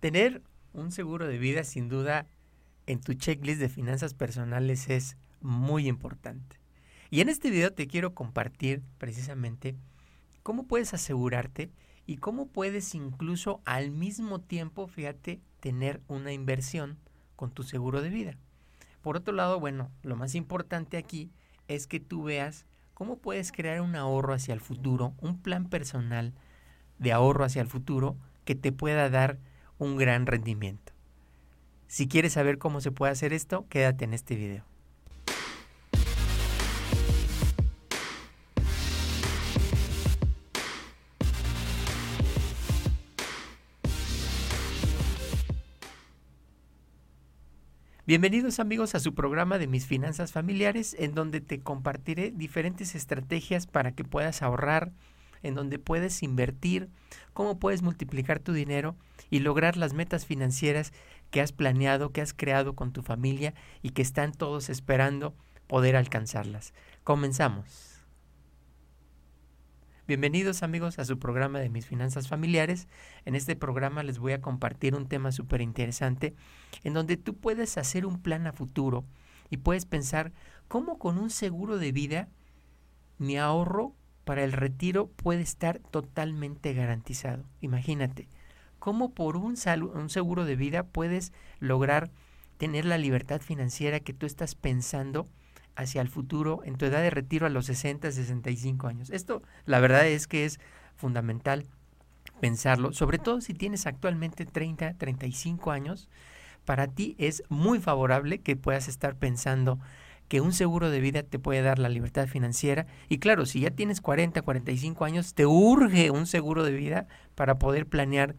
Tener un seguro de vida sin duda en tu checklist de finanzas personales es muy importante. Y en este video te quiero compartir precisamente cómo puedes asegurarte y cómo puedes incluso al mismo tiempo, fíjate, tener una inversión con tu seguro de vida. Por otro lado, bueno, lo más importante aquí es que tú veas cómo puedes crear un ahorro hacia el futuro, un plan personal de ahorro hacia el futuro que te pueda dar un gran rendimiento. Si quieres saber cómo se puede hacer esto, quédate en este video. Bienvenidos amigos a su programa de Mis Finanzas Familiares, en donde te compartiré diferentes estrategias para que puedas ahorrar, en donde puedes invertir, cómo puedes multiplicar tu dinero y lograr las metas financieras que has planeado, que has creado con tu familia y que están todos esperando poder alcanzarlas. Comenzamos. Bienvenidos amigos a su programa de mis finanzas familiares. En este programa les voy a compartir un tema súper interesante en donde tú puedes hacer un plan a futuro y puedes pensar cómo con un seguro de vida mi ahorro para el retiro puede estar totalmente garantizado. Imagínate, cómo por un, un seguro de vida puedes lograr tener la libertad financiera que tú estás pensando hacia el futuro en tu edad de retiro a los 60, 65 años. Esto la verdad es que es fundamental pensarlo, sobre todo si tienes actualmente 30, 35 años, para ti es muy favorable que puedas estar pensando que un seguro de vida te puede dar la libertad financiera. Y claro, si ya tienes 40, 45 años, te urge un seguro de vida para poder planear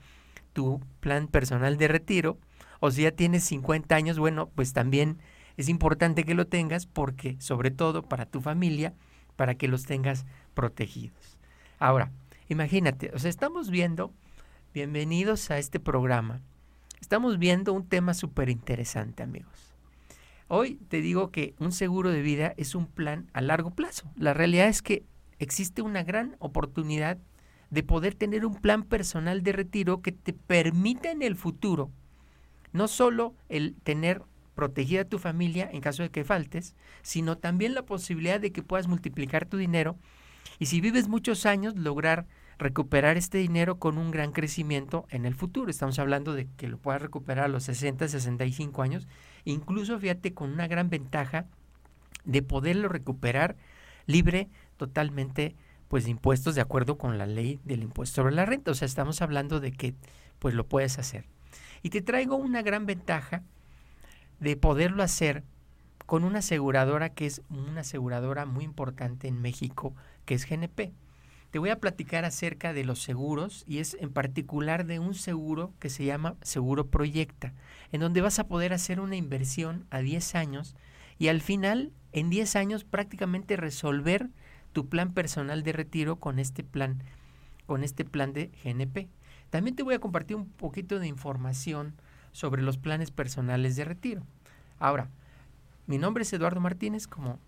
tu plan personal de retiro. O si ya tienes 50 años, bueno, pues también es importante que lo tengas porque, sobre todo para tu familia, para que los tengas protegidos. Ahora, imagínate, o sea, estamos viendo, bienvenidos a este programa, estamos viendo un tema súper interesante, amigos. Hoy te digo que un seguro de vida es un plan a largo plazo. La realidad es que existe una gran oportunidad de poder tener un plan personal de retiro que te permita en el futuro no solo el tener protegida tu familia en caso de que faltes, sino también la posibilidad de que puedas multiplicar tu dinero y si vives muchos años lograr recuperar este dinero con un gran crecimiento en el futuro. Estamos hablando de que lo puedas recuperar a los 60, 65 años, incluso fíjate con una gran ventaja de poderlo recuperar libre totalmente pues de impuestos de acuerdo con la ley del impuesto sobre la renta. O sea, estamos hablando de que pues lo puedes hacer. Y te traigo una gran ventaja de poderlo hacer con una aseguradora que es una aseguradora muy importante en México, que es GNP. Te voy a platicar acerca de los seguros y es en particular de un seguro que se llama Seguro Proyecta, en donde vas a poder hacer una inversión a 10 años y al final, en 10 años, prácticamente resolver tu plan personal de retiro con este plan, con este plan de GNP. También te voy a compartir un poquito de información sobre los planes personales de retiro. Ahora, mi nombre es Eduardo Martínez, como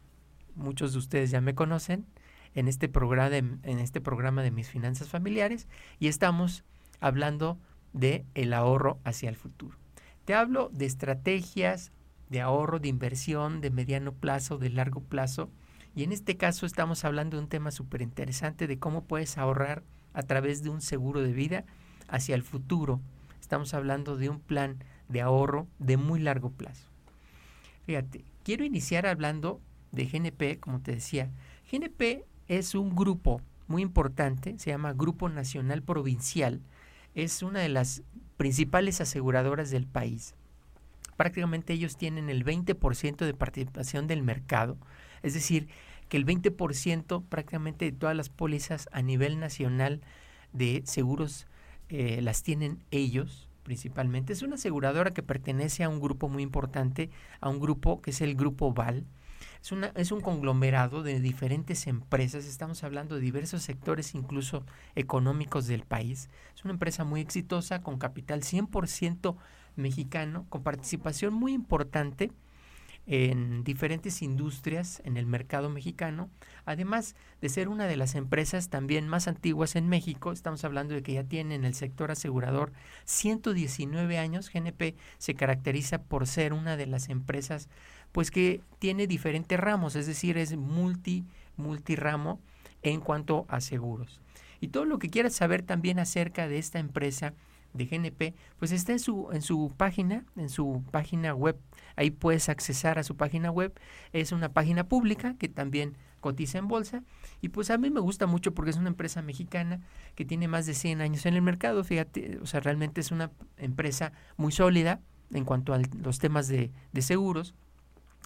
muchos de ustedes ya me conocen, en este programa de, en este programa de mis finanzas familiares y estamos hablando de el ahorro hacia el futuro. Te hablo de estrategias de ahorro, de inversión, de mediano plazo, de largo plazo. Y en este caso estamos hablando de un tema súper interesante de cómo puedes ahorrar a través de un seguro de vida hacia el futuro Estamos hablando de un plan de ahorro de muy largo plazo. Fíjate, quiero iniciar hablando de GNP, como te decía. GNP es un grupo muy importante, se llama Grupo Nacional Provincial. Es una de las principales aseguradoras del país. Prácticamente ellos tienen el 20% de participación del mercado, es decir, que el 20% prácticamente de todas las pólizas a nivel nacional de seguros eh, las tienen ellos principalmente. Es una aseguradora que pertenece a un grupo muy importante, a un grupo que es el Grupo Val. Es, una, es un conglomerado de diferentes empresas, estamos hablando de diversos sectores incluso económicos del país. Es una empresa muy exitosa, con capital 100% mexicano, con participación muy importante en diferentes industrias en el mercado mexicano, además de ser una de las empresas también más antiguas en México, estamos hablando de que ya tiene en el sector asegurador 119 años, GNP se caracteriza por ser una de las empresas pues que tiene diferentes ramos, es decir, es multi multiramo en cuanto a seguros. Y todo lo que quieras saber también acerca de esta empresa de GNP, pues está en su, en su página, en su página web. Ahí puedes accesar a su página web. Es una página pública que también cotiza en bolsa. Y pues a mí me gusta mucho porque es una empresa mexicana que tiene más de 100 años en el mercado. Fíjate, o sea, realmente es una empresa muy sólida en cuanto a los temas de, de seguros.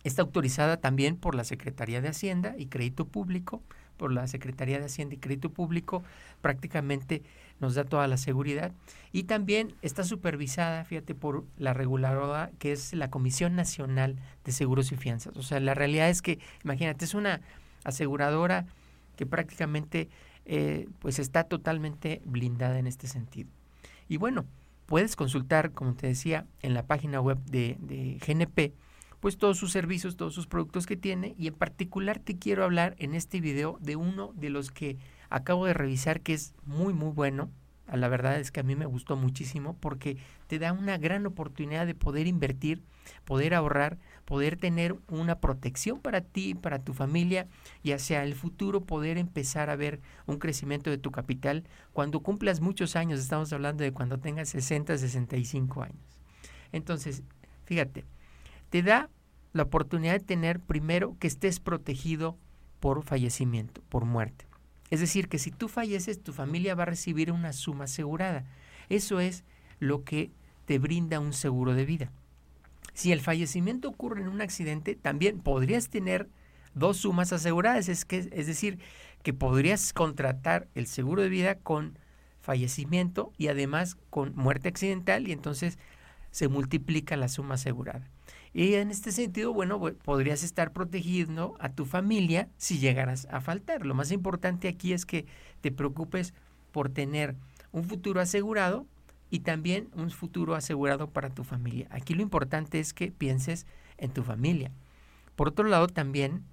Está autorizada también por la Secretaría de Hacienda y Crédito Público por la Secretaría de Hacienda y Crédito Público, prácticamente nos da toda la seguridad. Y también está supervisada, fíjate, por la reguladora que es la Comisión Nacional de Seguros y Fianzas. O sea, la realidad es que, imagínate, es una aseguradora que prácticamente eh, pues está totalmente blindada en este sentido. Y bueno, puedes consultar, como te decía, en la página web de, de GNP pues todos sus servicios, todos sus productos que tiene y en particular te quiero hablar en este video de uno de los que acabo de revisar que es muy muy bueno. La verdad es que a mí me gustó muchísimo porque te da una gran oportunidad de poder invertir, poder ahorrar, poder tener una protección para ti, para tu familia y hacia el futuro poder empezar a ver un crecimiento de tu capital cuando cumplas muchos años, estamos hablando de cuando tengas 60, 65 años. Entonces, fíjate, te da la oportunidad de tener primero que estés protegido por fallecimiento, por muerte. Es decir, que si tú falleces, tu familia va a recibir una suma asegurada. Eso es lo que te brinda un seguro de vida. Si el fallecimiento ocurre en un accidente, también podrías tener dos sumas aseguradas. Es, es decir, que podrías contratar el seguro de vida con fallecimiento y además con muerte accidental y entonces se multiplica la suma asegurada. Y en este sentido, bueno, podrías estar protegiendo a tu familia si llegaras a faltar. Lo más importante aquí es que te preocupes por tener un futuro asegurado y también un futuro asegurado para tu familia. Aquí lo importante es que pienses en tu familia. Por otro lado, también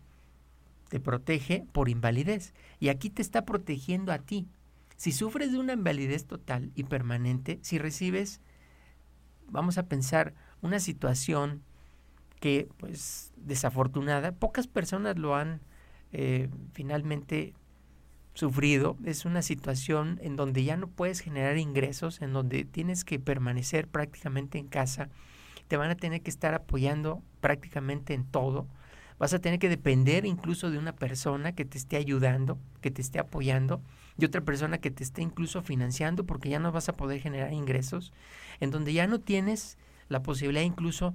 te protege por invalidez. Y aquí te está protegiendo a ti. Si sufres de una invalidez total y permanente, si recibes, vamos a pensar, una situación que pues desafortunada, pocas personas lo han eh, finalmente sufrido. Es una situación en donde ya no puedes generar ingresos, en donde tienes que permanecer prácticamente en casa, te van a tener que estar apoyando prácticamente en todo. Vas a tener que depender incluso de una persona que te esté ayudando, que te esté apoyando, y otra persona que te esté incluso financiando porque ya no vas a poder generar ingresos, en donde ya no tienes la posibilidad incluso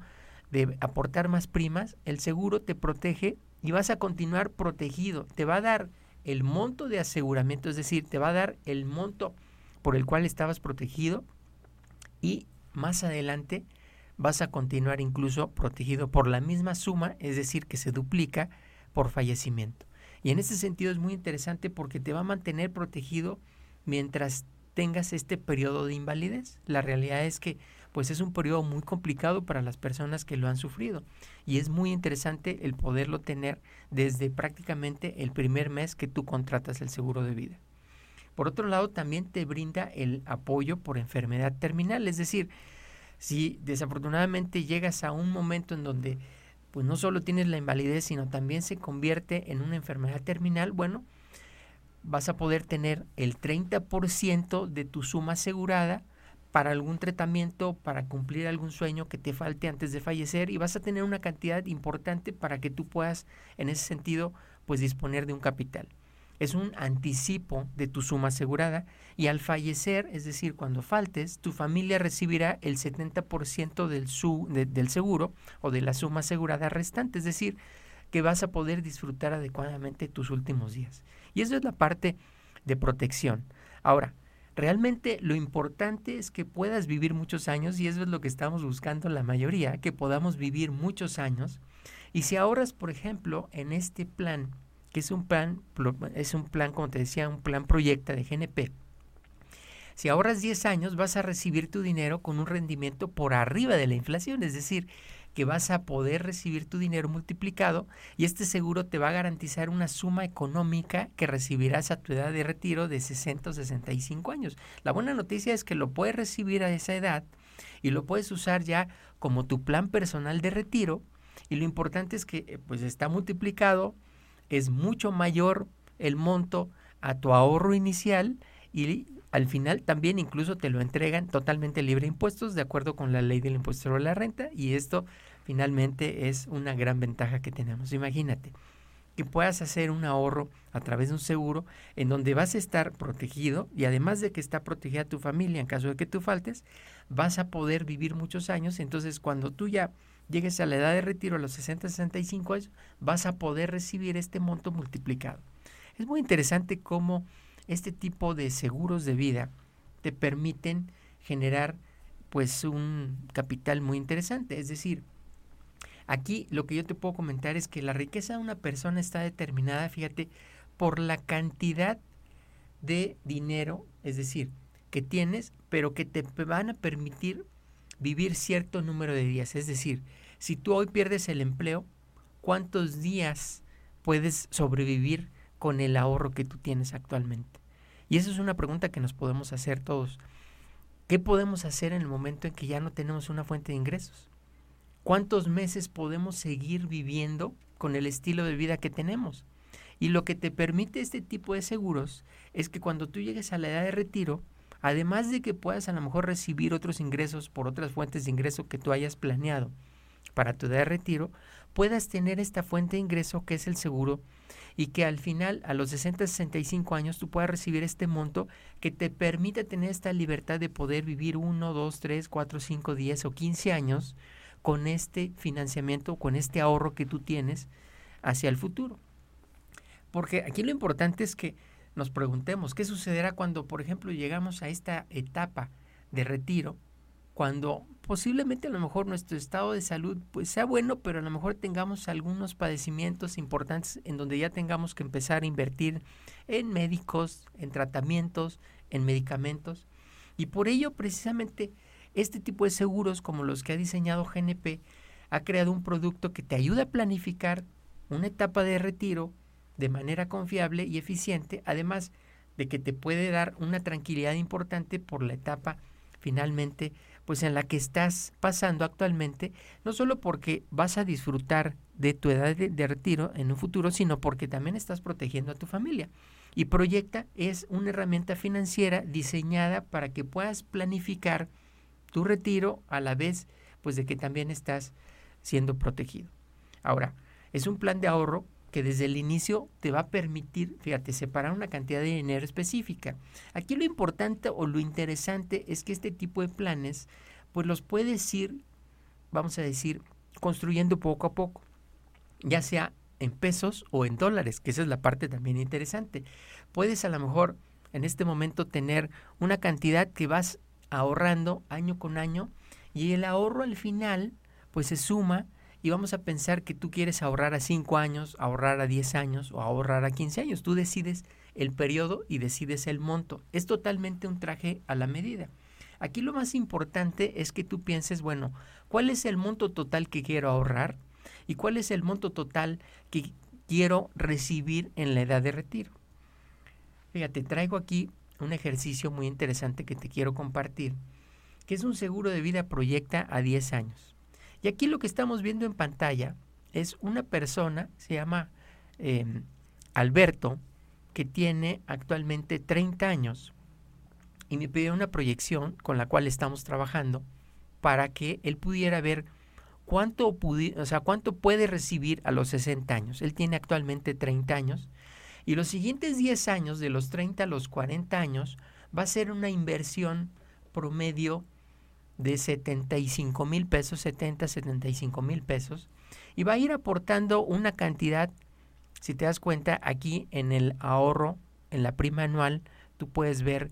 de aportar más primas, el seguro te protege y vas a continuar protegido. Te va a dar el monto de aseguramiento, es decir, te va a dar el monto por el cual estabas protegido y más adelante vas a continuar incluso protegido por la misma suma, es decir, que se duplica por fallecimiento. Y en ese sentido es muy interesante porque te va a mantener protegido mientras tengas este periodo de invalidez. La realidad es que pues es un periodo muy complicado para las personas que lo han sufrido. Y es muy interesante el poderlo tener desde prácticamente el primer mes que tú contratas el seguro de vida. Por otro lado, también te brinda el apoyo por enfermedad terminal, es decir, si desafortunadamente llegas a un momento en donde pues no solo tienes la invalidez, sino también se convierte en una enfermedad terminal, bueno, vas a poder tener el 30% de tu suma asegurada para algún tratamiento, para cumplir algún sueño que te falte antes de fallecer y vas a tener una cantidad importante para que tú puedas en ese sentido pues disponer de un capital. Es un anticipo de tu suma asegurada y al fallecer, es decir, cuando faltes, tu familia recibirá el 70% del, su, del seguro o de la suma asegurada restante, es decir, que vas a poder disfrutar adecuadamente tus últimos días. Y eso es la parte de protección. Ahora, Realmente lo importante es que puedas vivir muchos años y eso es lo que estamos buscando la mayoría, que podamos vivir muchos años. Y si ahorras, por ejemplo, en este plan, que es un plan, es un plan, como te decía, un plan proyecta de GNP, si ahorras 10 años vas a recibir tu dinero con un rendimiento por arriba de la inflación, es decir, que vas a poder recibir tu dinero multiplicado y este seguro te va a garantizar una suma económica que recibirás a tu edad de retiro de 60 o 65 años. La buena noticia es que lo puedes recibir a esa edad y lo puedes usar ya como tu plan personal de retiro y lo importante es que eh, pues está multiplicado, es mucho mayor el monto a tu ahorro inicial y al final también incluso te lo entregan totalmente libre de impuestos de acuerdo con la ley del impuesto sobre la renta y esto finalmente es una gran ventaja que tenemos. Imagínate que puedas hacer un ahorro a través de un seguro en donde vas a estar protegido y además de que está protegida tu familia en caso de que tú faltes, vas a poder vivir muchos años. Entonces, cuando tú ya llegues a la edad de retiro a los 60, 65 años, vas a poder recibir este monto multiplicado. Es muy interesante cómo este tipo de seguros de vida te permiten generar pues un capital muy interesante. Es decir, aquí lo que yo te puedo comentar es que la riqueza de una persona está determinada, fíjate, por la cantidad de dinero, es decir, que tienes, pero que te van a permitir vivir cierto número de días. Es decir, si tú hoy pierdes el empleo, ¿cuántos días puedes sobrevivir con el ahorro que tú tienes actualmente? Y esa es una pregunta que nos podemos hacer todos. ¿Qué podemos hacer en el momento en que ya no tenemos una fuente de ingresos? ¿Cuántos meses podemos seguir viviendo con el estilo de vida que tenemos? Y lo que te permite este tipo de seguros es que cuando tú llegues a la edad de retiro, además de que puedas a lo mejor recibir otros ingresos por otras fuentes de ingreso que tú hayas planeado para tu edad de retiro, puedas tener esta fuente de ingreso que es el seguro y que al final, a los 60, 65 años, tú puedas recibir este monto que te permite tener esta libertad de poder vivir 1, 2, 3, 4, 5, 10 o 15 años con este financiamiento, con este ahorro que tú tienes hacia el futuro. Porque aquí lo importante es que nos preguntemos qué sucederá cuando, por ejemplo, llegamos a esta etapa de retiro, cuando posiblemente a lo mejor nuestro estado de salud pues sea bueno, pero a lo mejor tengamos algunos padecimientos importantes en donde ya tengamos que empezar a invertir en médicos, en tratamientos, en medicamentos. Y por ello precisamente este tipo de seguros como los que ha diseñado GNP ha creado un producto que te ayuda a planificar una etapa de retiro de manera confiable y eficiente, además de que te puede dar una tranquilidad importante por la etapa finalmente pues en la que estás pasando actualmente, no solo porque vas a disfrutar de tu edad de, retiro en un futuro, sino porque también estás protegiendo a tu familia. Y Proyecta es una herramienta financiera diseñada para que puedas planificar tu retiro a la vez pues de que también estás siendo protegido. Ahora, es un plan de ahorro que desde el inicio te va a permitir, fíjate, separar una cantidad de dinero específica. Aquí lo importante o lo interesante es que este tipo de planes, pues los puedes ir, vamos a decir, construyendo poco a poco, ya sea en pesos o en dólares, que esa es la parte también interesante. Puedes a lo mejor en este momento tener una cantidad que vas ahorrando año con año y el ahorro al final pues se suma y vamos a pensar que tú quieres ahorrar a 5 años, ahorrar a 10 años o ahorrar a 15 años. Tú decides el periodo y decides el monto. Es totalmente un traje a la medida. Aquí lo más importante es que tú pienses, bueno, ¿cuál es el monto total que quiero ahorrar? ¿Y cuál es el monto total que quiero recibir en la edad de retiro? Fíjate, traigo aquí un ejercicio muy interesante que te quiero compartir, que es un seguro de vida proyecta a 10 años. Y aquí lo que estamos viendo en pantalla es una persona, se llama em, Alberto, que tiene actualmente 30 años y me pidió una proyección con la cual estamos trabajando para que él pudiera ver cuánto, o sea, cuánto puede recibir a los 60 años. Él tiene actualmente 30 años y los siguientes 10 años, de los 30 a los 40 años, va a ser una inversión promedio de 75 mil pesos, 70, 75 mil pesos, y va a ir aportando una cantidad, si te das cuenta, aquí en el ahorro, en la prima anual, tú puedes ver,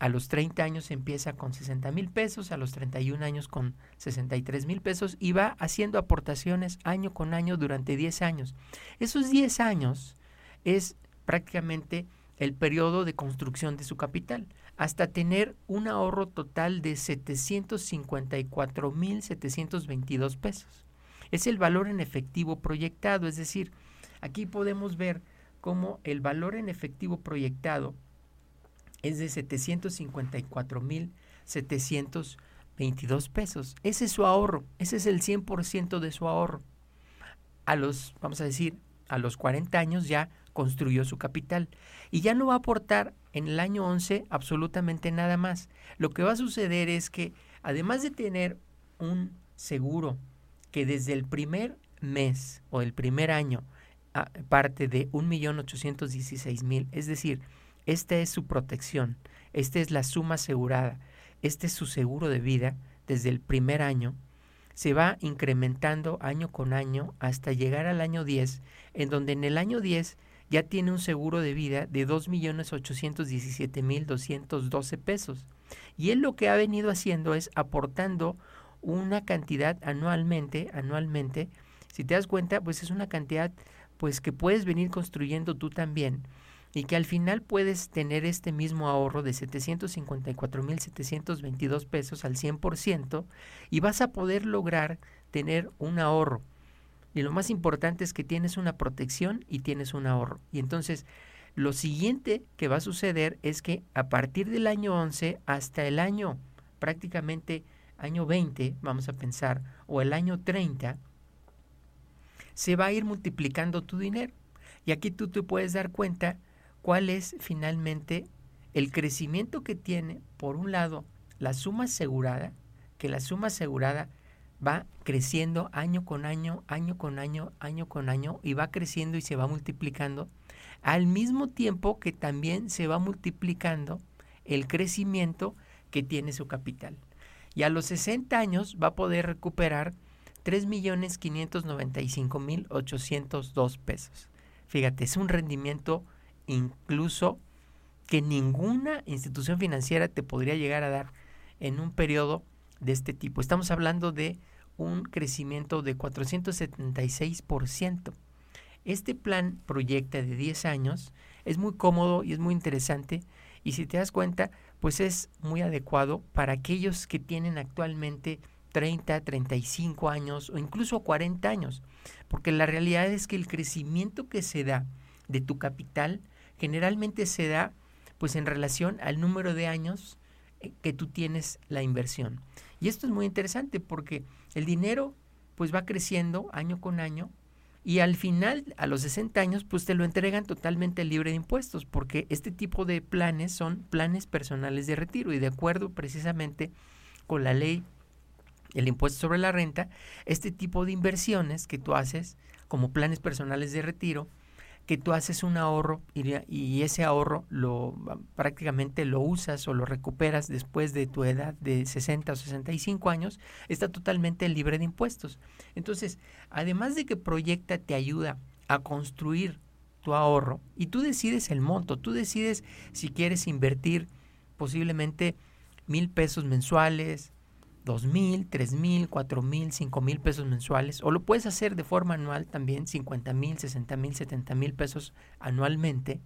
a los 30 años empieza con 60 mil pesos, a los 31 años con 63 mil pesos, y va haciendo aportaciones año con año durante 10 años. Esos 10 años es prácticamente el periodo de construcción de su capital. Hasta tener un ahorro total de 754.722 pesos. Es el valor en efectivo proyectado, es decir, aquí podemos ver cómo el valor en efectivo proyectado es de 754.722 pesos. Ese es su ahorro, ese es el 100% de su ahorro. A los, vamos a decir, a los 40 años ya construyó su capital y ya no va a aportar en el año 11 absolutamente nada más. Lo que va a suceder es que además de tener un seguro que desde el primer mes o el primer año ah, parte de 1.816.000, es decir, esta es su protección, esta es la suma asegurada, este es su seguro de vida desde el primer año, se va incrementando año con año hasta llegar al año 10, en donde en el año 10 ya tiene un seguro de vida de 2.817.212 pesos. Y él lo que ha venido haciendo es aportando una cantidad anualmente, anualmente, si te das cuenta, pues es una cantidad pues que puedes venir construyendo tú también y que al final puedes tener este mismo ahorro de 754.722 pesos al 100% y vas a poder lograr tener un ahorro y lo más importante es que tienes una protección y tienes un ahorro. Y entonces, lo siguiente que va a suceder es que a partir del año 11 hasta el año prácticamente año 20, vamos a pensar, o el año 30, se va a ir multiplicando tu dinero. Y aquí tú te puedes dar cuenta cuál es finalmente el crecimiento que tiene, por un lado, la suma asegurada, que la suma asegurada va creciendo año con año, año con año, año con año, y va creciendo y se va multiplicando, al mismo tiempo que también se va multiplicando el crecimiento que tiene su capital. Y a los 60 años va a poder recuperar 3.595.802 pesos. Fíjate, es un rendimiento incluso que ninguna institución financiera te podría llegar a dar en un periodo de este tipo. Estamos hablando de un crecimiento de 476%. Este plan proyecta de 10 años, es muy cómodo y es muy interesante y si te das cuenta, pues es muy adecuado para aquellos que tienen actualmente 30, 35 años o incluso 40 años, porque la realidad es que el crecimiento que se da de tu capital generalmente se da pues en relación al número de años que tú tienes la inversión. Y esto es muy interesante porque el dinero pues va creciendo año con año y al final, a los 60 años, pues te lo entregan totalmente libre de impuestos, porque este tipo de planes son planes personales de retiro y de acuerdo precisamente con la ley, el impuesto sobre la renta, este tipo de inversiones que tú haces como planes personales de retiro, que tú haces un ahorro y, ese ahorro lo prácticamente lo usas o lo recuperas después de tu edad de 60 o 65 años, está totalmente libre de impuestos. Entonces, además de que Proyecta te ayuda a construir tu ahorro y tú decides el monto, tú decides si quieres invertir posiblemente mil pesos mensuales, dos mil, tres mil, cuatro mil, cinco mil pesos mensuales, o lo puedes hacer de forma anual también, cincuenta mil, sesenta mil, setenta mil pesos anualmente,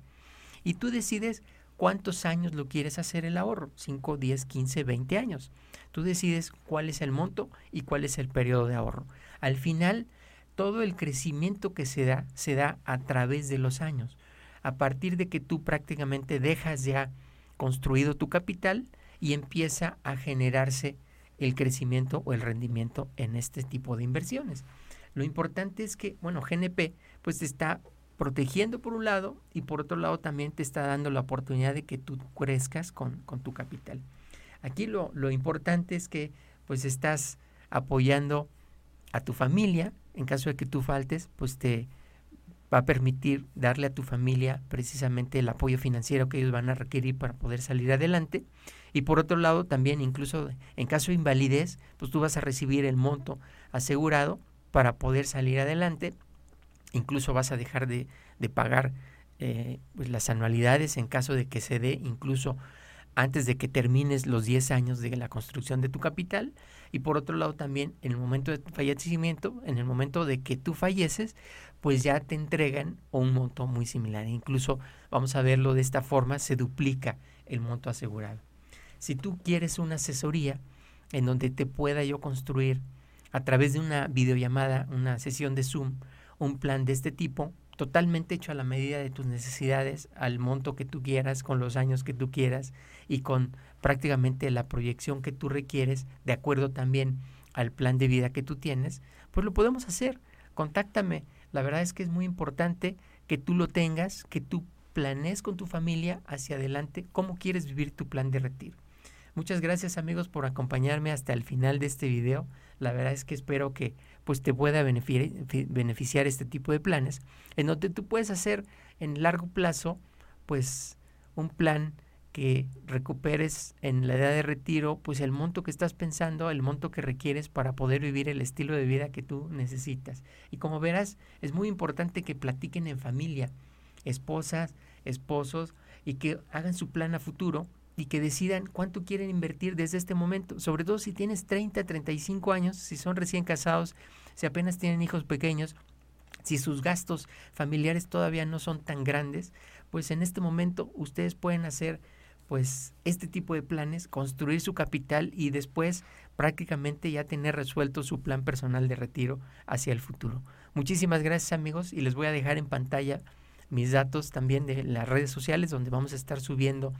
y tú decides cuántos años lo quieres hacer el ahorro, 5, 10, 15, 20 años. Tú decides cuál es el monto y cuál es el periodo de ahorro. Al final, todo el crecimiento que se da, se da a través de los años. A partir de que tú prácticamente dejas ya construido tu capital y empieza a generarse el crecimiento o el rendimiento en este tipo de inversiones. Lo importante es que, bueno, GNP pues te está protegiendo por un lado y por otro lado también te está dando la oportunidad de que tú crezcas con, con tu capital. Aquí lo, lo importante es que pues estás apoyando a tu familia, en caso de que tú faltes, pues te va a permitir darle a tu familia precisamente el apoyo financiero que ellos van a requerir para poder salir adelante y por otro lado, también incluso en caso de invalidez, pues tú vas a recibir el monto asegurado para poder salir adelante. Incluso vas a dejar de, de pagar eh, pues las anualidades en caso de que se dé incluso antes de que termines los 10 años de la construcción de tu capital. Y por otro lado también en el momento de fallecimiento, en el momento de que tú falleces, pues ya te entregan un monto muy similar. Incluso, vamos a verlo de esta forma, se duplica el monto asegurado. Si tú quieres una asesoría en donde te pueda yo construir a través de una videollamada, una sesión de Zoom, un plan de este tipo, totalmente hecho a la medida de tus necesidades, al monto que tú quieras, con los años que tú quieras y con prácticamente la proyección que tú requieres, de acuerdo también al plan de vida que tú tienes, pues lo podemos hacer. Contáctame. La verdad es que es muy importante que tú lo tengas, que tú planees con tu familia hacia adelante cómo quieres vivir tu plan de retiro. Muchas gracias amigos por acompañarme hasta el final de este video. La verdad es que espero que pues te pueda beneficiar este tipo de planes en donde tú puedes hacer en largo plazo pues un plan que recuperes en la edad de retiro pues el monto que estás pensando, el monto que requieres para poder vivir el estilo de vida que tú necesitas. Y como verás, es muy importante que platiquen en familia, esposas, esposos, y que hagan su plan a futuro y que decidan cuánto quieren invertir desde este momento, sobre todo si tienes 30, 35 años, si son recién casados, si apenas tienen hijos pequeños, si sus gastos familiares todavía no son tan grandes, pues en este momento ustedes pueden hacer pues este tipo de planes, construir su capital y después prácticamente ya tener resuelto su plan personal de retiro hacia el futuro. Muchísimas gracias amigos y les voy a dejar en pantalla mis datos también de las redes sociales donde vamos a estar subiendo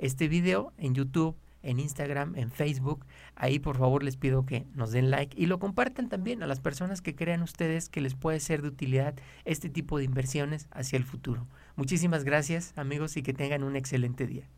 este video en YouTube, en Instagram, en Facebook. Ahí por favor les pido que nos den like y lo compartan también a las personas que crean ustedes que les puede ser de utilidad este tipo de inversiones hacia el futuro. Muchísimas gracias amigos y que tengan un excelente día.